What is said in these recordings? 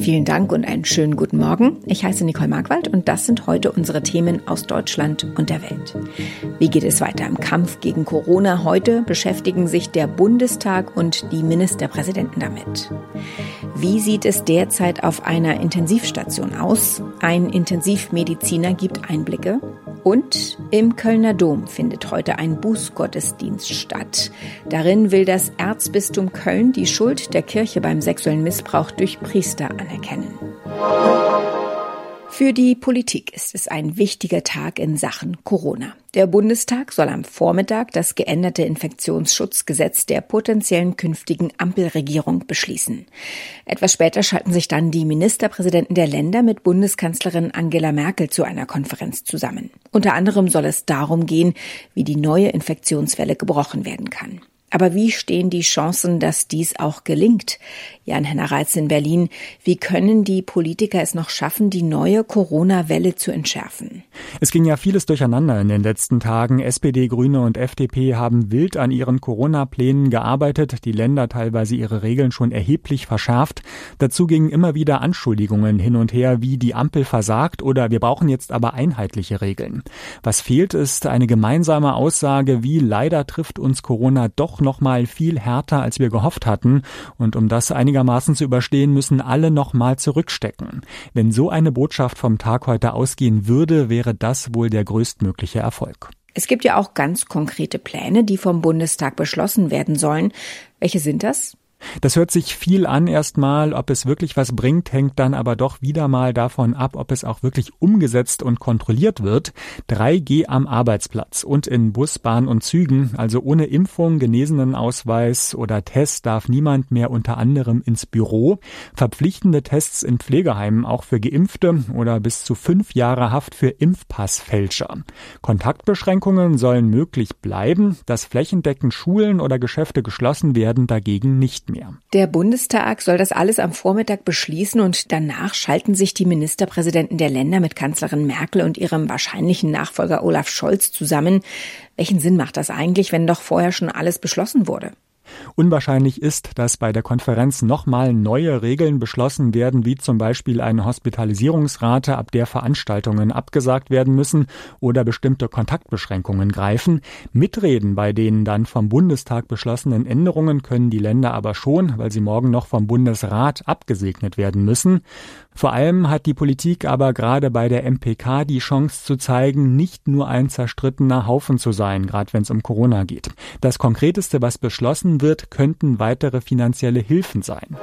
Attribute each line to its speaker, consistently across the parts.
Speaker 1: Vielen Dank und einen schönen guten Morgen. Ich heiße Nicole Markwald und das sind heute unsere Themen aus Deutschland und der Welt. Wie geht es weiter im Kampf gegen Corona? Heute beschäftigen sich der Bundestag und die Ministerpräsidenten damit. Wie sieht es derzeit auf einer Intensivstation aus? Ein Intensivmediziner gibt Einblicke. Und im Kölner Dom findet heute ein Bußgottesdienst statt. Darin will das Erzbistum Köln die Schuld der Kirche beim sexuellen Missbrauch durch Priester anerkennen. Für die Politik ist es ein wichtiger Tag in Sachen Corona. Der Bundestag soll am Vormittag das geänderte Infektionsschutzgesetz der potenziellen künftigen Ampelregierung beschließen. Etwas später schalten sich dann die Ministerpräsidenten der Länder mit Bundeskanzlerin Angela Merkel zu einer Konferenz zusammen. Unter anderem soll es darum gehen, wie die neue Infektionswelle gebrochen werden kann. Aber wie stehen die Chancen, dass dies auch gelingt? Jan-Henner Reitz in Berlin. Wie können die Politiker es noch schaffen, die neue Corona-Welle zu entschärfen?
Speaker 2: Es ging ja vieles durcheinander in den letzten Tagen. SPD, Grüne und FDP haben wild an ihren Corona-Plänen gearbeitet, die Länder teilweise ihre Regeln schon erheblich verschärft. Dazu gingen immer wieder Anschuldigungen hin und her, wie die Ampel versagt oder wir brauchen jetzt aber einheitliche Regeln. Was fehlt, ist eine gemeinsame Aussage, wie leider trifft uns Corona doch noch mal viel härter, als wir gehofft hatten. Und um das einigermaßen zu überstehen, müssen alle noch mal zurückstecken. Wenn so eine Botschaft vom Tag heute ausgehen würde, wäre das wohl der größtmögliche Erfolg.
Speaker 1: Es gibt ja auch ganz konkrete Pläne, die vom Bundestag beschlossen werden sollen. Welche sind das?
Speaker 2: Das hört sich viel an erstmal, ob es wirklich was bringt, hängt dann aber doch wieder mal davon ab, ob es auch wirklich umgesetzt und kontrolliert wird. 3G am Arbeitsplatz und in Bus, Bahn und Zügen, also ohne Impfung, Genesenenausweis oder Test darf niemand mehr unter anderem ins Büro. Verpflichtende Tests in Pflegeheimen auch für Geimpfte oder bis zu fünf Jahre Haft für Impfpassfälscher. Kontaktbeschränkungen sollen möglich bleiben, dass flächendeckend Schulen oder Geschäfte geschlossen werden, dagegen nicht mehr.
Speaker 1: Der Bundestag soll das alles am Vormittag beschließen und danach schalten sich die Ministerpräsidenten der Länder mit Kanzlerin Merkel und ihrem wahrscheinlichen Nachfolger Olaf Scholz zusammen. Welchen Sinn macht das eigentlich, wenn doch vorher schon alles beschlossen wurde?
Speaker 2: Unwahrscheinlich ist, dass bei der Konferenz nochmal neue Regeln beschlossen werden, wie zum Beispiel eine Hospitalisierungsrate, ab der Veranstaltungen abgesagt werden müssen oder bestimmte Kontaktbeschränkungen greifen. Mitreden bei den dann vom Bundestag beschlossenen Änderungen können die Länder aber schon, weil sie morgen noch vom Bundesrat abgesegnet werden müssen. Vor allem hat die Politik aber gerade bei der MPK die Chance zu zeigen, nicht nur ein zerstrittener Haufen zu sein, gerade wenn es um Corona geht. Das Konkreteste, was beschlossen wird, könnten weitere finanzielle Hilfen sein.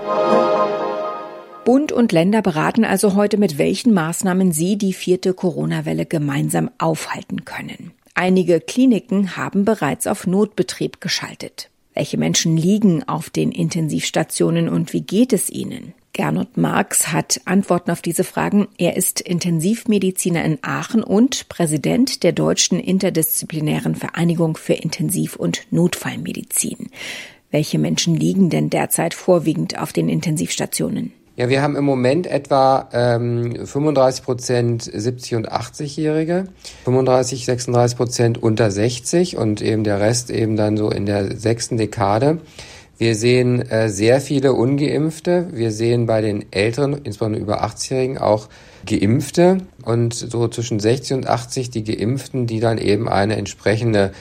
Speaker 1: Bund und Länder beraten also heute, mit welchen Maßnahmen sie die vierte Corona-Welle gemeinsam aufhalten können. Einige Kliniken haben bereits auf Notbetrieb geschaltet. Welche Menschen liegen auf den Intensivstationen und wie geht es ihnen? Gernot Marx hat Antworten auf diese Fragen. Er ist Intensivmediziner in Aachen und Präsident der Deutschen Interdisziplinären Vereinigung für Intensiv- und Notfallmedizin. Welche Menschen liegen denn derzeit vorwiegend auf den Intensivstationen?
Speaker 3: Ja, wir haben im Moment etwa ähm, 35 Prozent 70 und 80-Jährige, 35, 36 Prozent unter 60 und eben der Rest eben dann so in der sechsten Dekade. Wir sehen äh, sehr viele Ungeimpfte. Wir sehen bei den Älteren, insbesondere über 80-Jährigen, auch Geimpfte und so zwischen 60 und 80 die Geimpften, die dann eben eine entsprechende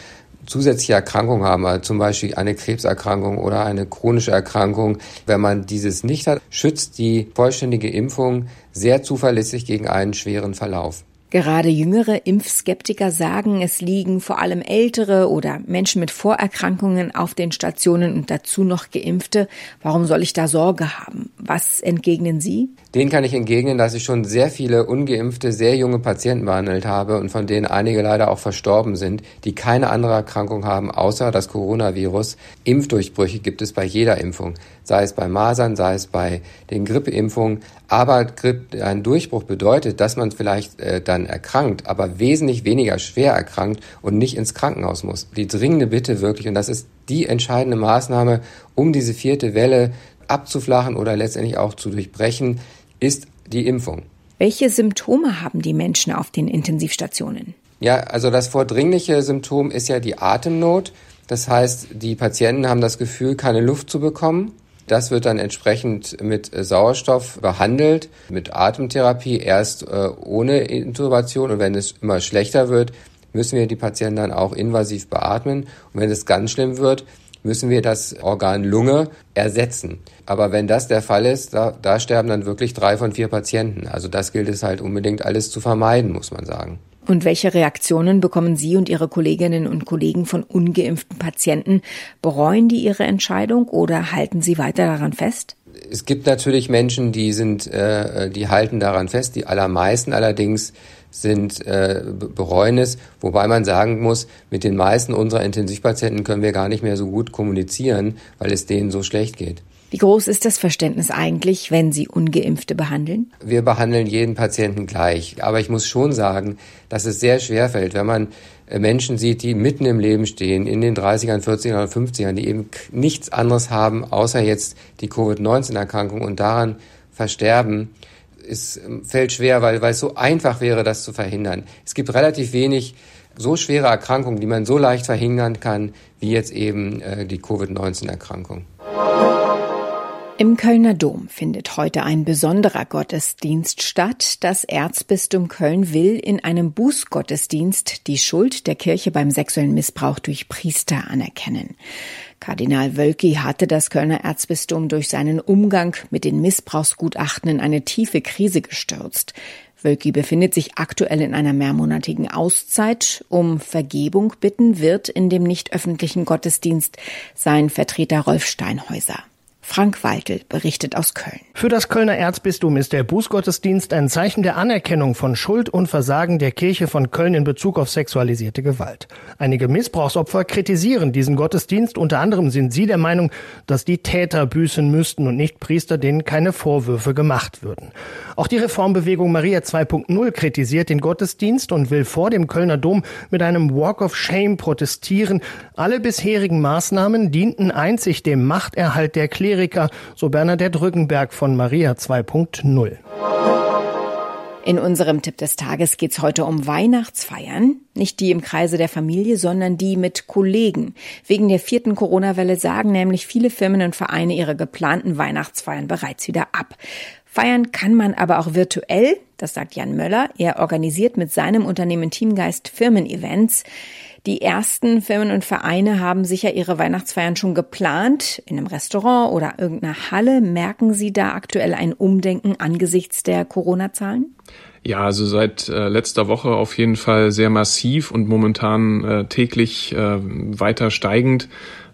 Speaker 3: zusätzliche Erkrankung haben, also zum Beispiel eine Krebserkrankung oder eine chronische Erkrankung. Wenn man dieses nicht hat, schützt die vollständige Impfung sehr zuverlässig gegen einen schweren Verlauf.
Speaker 1: Gerade jüngere Impfskeptiker sagen, es liegen vor allem ältere oder Menschen mit Vorerkrankungen auf den Stationen und dazu noch geimpfte. Warum soll ich da Sorge haben? Was entgegnen Sie?
Speaker 3: Den kann ich entgegnen, dass ich schon sehr viele ungeimpfte, sehr junge Patienten behandelt habe und von denen einige leider auch verstorben sind, die keine andere Erkrankung haben außer das Coronavirus. Impfdurchbrüche gibt es bei jeder Impfung, sei es bei Masern, sei es bei den Grippeimpfungen. Aber ein Durchbruch bedeutet, dass man vielleicht äh, dann erkrankt, aber wesentlich weniger schwer erkrankt und nicht ins Krankenhaus muss. Die dringende Bitte wirklich, und das ist die entscheidende Maßnahme, um diese vierte Welle abzuflachen oder letztendlich auch zu durchbrechen, ist die Impfung.
Speaker 1: Welche Symptome haben die Menschen auf den Intensivstationen?
Speaker 3: Ja, also das vordringliche Symptom ist ja die Atemnot. Das heißt, die Patienten haben das Gefühl, keine Luft zu bekommen. Das wird dann entsprechend mit Sauerstoff behandelt, mit Atemtherapie, erst äh, ohne Intubation und wenn es immer schlechter wird, müssen wir die Patienten dann auch invasiv beatmen. Und wenn es ganz schlimm wird, müssen wir das Organ Lunge ersetzen. Aber wenn das der Fall ist, da, da sterben dann wirklich drei von vier Patienten. Also das gilt es halt unbedingt alles zu vermeiden, muss man sagen.
Speaker 1: Und welche Reaktionen bekommen Sie und Ihre Kolleginnen und Kollegen von ungeimpften Patienten? Bereuen die ihre Entscheidung oder halten Sie weiter daran fest?
Speaker 3: Es gibt natürlich Menschen, die sind, äh, die halten daran fest. Die allermeisten allerdings sind äh, bereuen es, wobei man sagen muss, mit den meisten unserer Intensivpatienten können wir gar nicht mehr so gut kommunizieren, weil es denen so schlecht geht.
Speaker 1: Wie groß ist das Verständnis eigentlich, wenn Sie ungeimpfte behandeln?
Speaker 3: Wir behandeln jeden Patienten gleich, aber ich muss schon sagen, dass es sehr schwer fällt, wenn man äh, Menschen sieht, die mitten im Leben stehen, in den 30ern, 40ern oder 50ern, die eben nichts anderes haben, außer jetzt die Covid-19-Erkrankung und daran versterben ist, ähm, fällt schwer, weil, weil es so einfach wäre, das zu verhindern. Es gibt relativ wenig so schwere Erkrankungen, die man so leicht verhindern kann, wie jetzt eben äh, die Covid-19-Erkrankung.
Speaker 1: Im Kölner Dom findet heute ein besonderer Gottesdienst statt. Das Erzbistum Köln will in einem Bußgottesdienst die Schuld der Kirche beim sexuellen Missbrauch durch Priester anerkennen. Kardinal Wölki hatte das Kölner Erzbistum durch seinen Umgang mit den Missbrauchsgutachten in eine tiefe Krise gestürzt. Wölki befindet sich aktuell in einer mehrmonatigen Auszeit. Um Vergebung bitten wird in dem nicht öffentlichen Gottesdienst sein Vertreter Rolf Steinhäuser. Frank Waltel berichtet aus Köln.
Speaker 4: Für das Kölner Erzbistum ist der Bußgottesdienst ein Zeichen der Anerkennung von Schuld und Versagen der Kirche von Köln in Bezug auf sexualisierte Gewalt. Einige Missbrauchsopfer kritisieren diesen Gottesdienst. Unter anderem sind sie der Meinung, dass die Täter büßen müssten und nicht Priester, denen keine Vorwürfe gemacht würden. Auch die Reformbewegung Maria 2.0 kritisiert den Gottesdienst und will vor dem Kölner Dom mit einem Walk of Shame protestieren. Alle bisherigen Maßnahmen dienten einzig dem Machterhalt der Kleriker Kleriker, so Bernadette Rückenberg von Maria 2.0.
Speaker 1: In unserem Tipp des Tages geht es heute um Weihnachtsfeiern. Nicht die im Kreise der Familie, sondern die mit Kollegen. Wegen der vierten Corona-Welle sagen nämlich viele Firmen und Vereine ihre geplanten Weihnachtsfeiern bereits wieder ab. Feiern kann man aber auch virtuell, das sagt Jan Möller. Er organisiert mit seinem Unternehmen Teamgeist Firmen-Events. Die ersten Firmen und Vereine haben sicher ihre Weihnachtsfeiern schon geplant, in einem Restaurant oder irgendeiner Halle. Merken Sie da aktuell ein Umdenken angesichts der Corona-Zahlen?
Speaker 5: Ja, also seit äh, letzter Woche auf jeden Fall sehr massiv und momentan äh, täglich äh, weiter steigend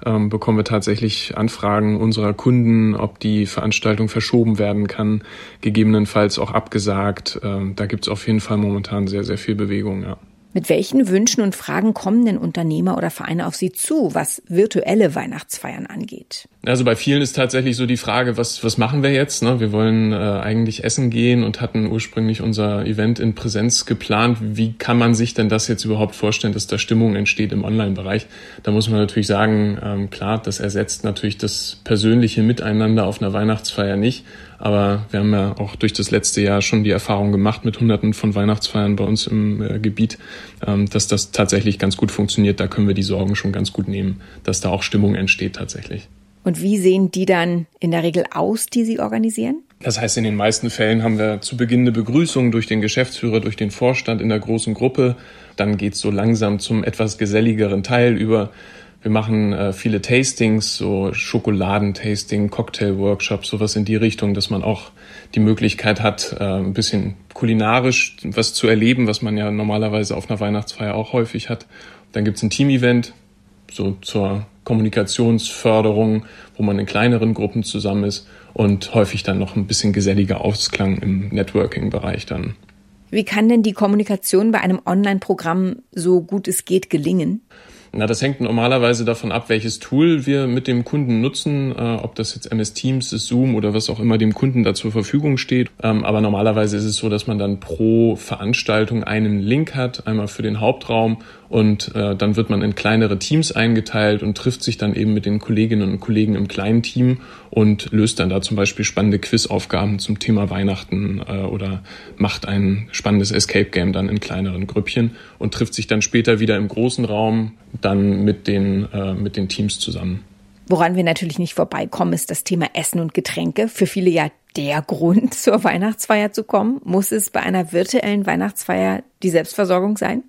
Speaker 5: ähm, bekommen wir tatsächlich Anfragen unserer Kunden, ob die Veranstaltung verschoben werden kann, gegebenenfalls auch abgesagt. Ähm, da gibt's auf jeden Fall momentan sehr, sehr viel Bewegung, ja.
Speaker 1: Mit welchen Wünschen und Fragen kommen denn Unternehmer oder Vereine auf Sie zu, was virtuelle Weihnachtsfeiern angeht?
Speaker 5: Also bei vielen ist tatsächlich so die Frage, was, was machen wir jetzt? Ne? Wir wollen äh, eigentlich essen gehen und hatten ursprünglich unser Event in Präsenz geplant. Wie kann man sich denn das jetzt überhaupt vorstellen, dass da Stimmung entsteht im Online-Bereich? Da muss man natürlich sagen, ähm, klar, das ersetzt natürlich das persönliche Miteinander auf einer Weihnachtsfeier nicht. Aber wir haben ja auch durch das letzte Jahr schon die Erfahrung gemacht mit Hunderten von Weihnachtsfeiern bei uns im äh, Gebiet, ähm, dass das tatsächlich ganz gut funktioniert. Da können wir die Sorgen schon ganz gut nehmen, dass da auch Stimmung entsteht tatsächlich.
Speaker 1: Und wie sehen die dann in der Regel aus, die Sie organisieren?
Speaker 5: Das heißt, in den meisten Fällen haben wir zu Beginn eine Begrüßung durch den Geschäftsführer, durch den Vorstand in der großen Gruppe. Dann geht es so langsam zum etwas geselligeren Teil über wir machen äh, viele Tastings, so Schokoladentasting, Cocktail-Workshops, sowas in die Richtung, dass man auch die Möglichkeit hat, äh, ein bisschen kulinarisch was zu erleben, was man ja normalerweise auf einer Weihnachtsfeier auch häufig hat. Dann gibt's ein Team-Event, so zur Kommunikationsförderung, wo man in kleineren Gruppen zusammen ist und häufig dann noch ein bisschen geselliger Ausklang im Networking-Bereich dann.
Speaker 1: Wie kann denn die Kommunikation bei einem Online-Programm so gut es geht gelingen?
Speaker 5: Na, das hängt normalerweise davon ab, welches Tool wir mit dem Kunden nutzen, äh, ob das jetzt MS Teams ist, Zoom oder was auch immer dem Kunden da zur Verfügung steht. Ähm, aber normalerweise ist es so, dass man dann pro Veranstaltung einen Link hat, einmal für den Hauptraum und äh, dann wird man in kleinere Teams eingeteilt und trifft sich dann eben mit den Kolleginnen und Kollegen im kleinen Team und löst dann da zum Beispiel spannende Quizaufgaben zum Thema Weihnachten äh, oder macht ein spannendes Escape Game dann in kleineren Grüppchen und trifft sich dann später wieder im großen Raum dann mit den, äh, mit den Teams zusammen.
Speaker 1: Woran wir natürlich nicht vorbeikommen, ist das Thema Essen und Getränke. Für viele ja der Grund, zur Weihnachtsfeier zu kommen. Muss es bei einer virtuellen Weihnachtsfeier die Selbstversorgung sein?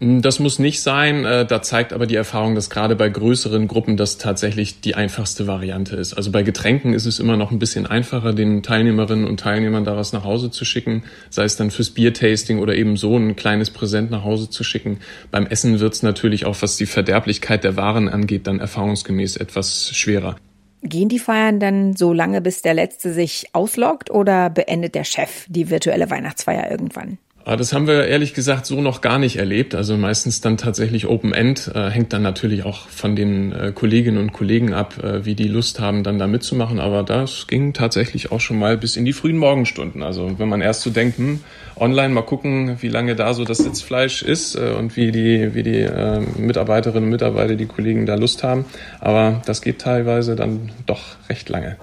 Speaker 5: Hm, das muss nicht sein. Äh, da zeigt aber die Erfahrung, dass gerade bei größeren Gruppen das tatsächlich die einfachste Variante ist. Also bei Getränken ist es immer noch ein bisschen einfacher, den Teilnehmerinnen und Teilnehmern daraus nach Hause zu schicken, sei es dann fürs Biertasting oder eben so ein kleines Präsent nach Hause zu schicken. Beim Essen wird es natürlich auch, was die Verderblichkeit der Waren angeht, dann erfahrungsgemäß etwas schwerer.
Speaker 1: Gehen die Feiern dann so lange, bis der Letzte sich ausloggt oder beendet der Chef die virtuelle Weihnachtsfeier irgendwann?
Speaker 5: Das haben wir ehrlich gesagt so noch gar nicht erlebt. Also meistens dann tatsächlich Open End, äh, hängt dann natürlich auch von den äh, Kolleginnen und Kollegen ab, äh, wie die Lust haben, dann da mitzumachen. Aber das ging tatsächlich auch schon mal bis in die frühen Morgenstunden. Also wenn man erst so denkt, hm, online mal gucken, wie lange da so das Sitzfleisch ist und wie die, wie die Mitarbeiterinnen und Mitarbeiter, die Kollegen da Lust haben. Aber das geht teilweise dann doch recht lange.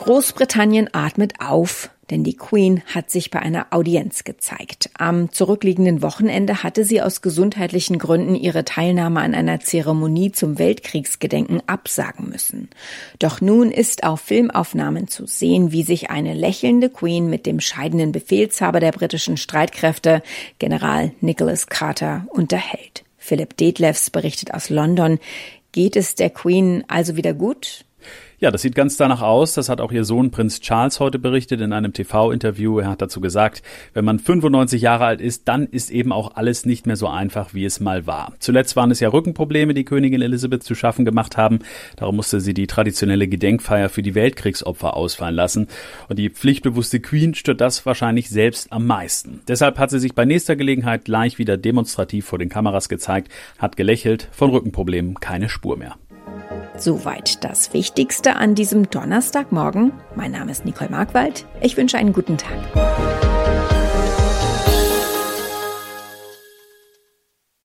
Speaker 1: Großbritannien atmet auf denn die Queen hat sich bei einer Audienz gezeigt. Am zurückliegenden Wochenende hatte sie aus gesundheitlichen Gründen ihre Teilnahme an einer Zeremonie zum Weltkriegsgedenken absagen müssen. Doch nun ist auf Filmaufnahmen zu sehen, wie sich eine lächelnde Queen mit dem scheidenden Befehlshaber der britischen Streitkräfte, General Nicholas Carter, unterhält. Philipp Detlefs berichtet aus London. Geht es der Queen also wieder gut?
Speaker 6: Ja, das sieht ganz danach aus. Das hat auch ihr Sohn Prinz Charles heute berichtet in einem TV-Interview. Er hat dazu gesagt, wenn man 95 Jahre alt ist, dann ist eben auch alles nicht mehr so einfach, wie es mal war. Zuletzt waren es ja Rückenprobleme, die Königin Elisabeth zu schaffen gemacht haben. Darum musste sie die traditionelle Gedenkfeier für die Weltkriegsopfer ausfallen lassen. Und die pflichtbewusste Queen stört das wahrscheinlich selbst am meisten. Deshalb hat sie sich bei nächster Gelegenheit gleich wieder demonstrativ vor den Kameras gezeigt, hat gelächelt, von Rückenproblemen keine Spur mehr.
Speaker 1: Soweit das Wichtigste an diesem Donnerstagmorgen. Mein Name ist Nicole Markwald. Ich wünsche einen guten Tag.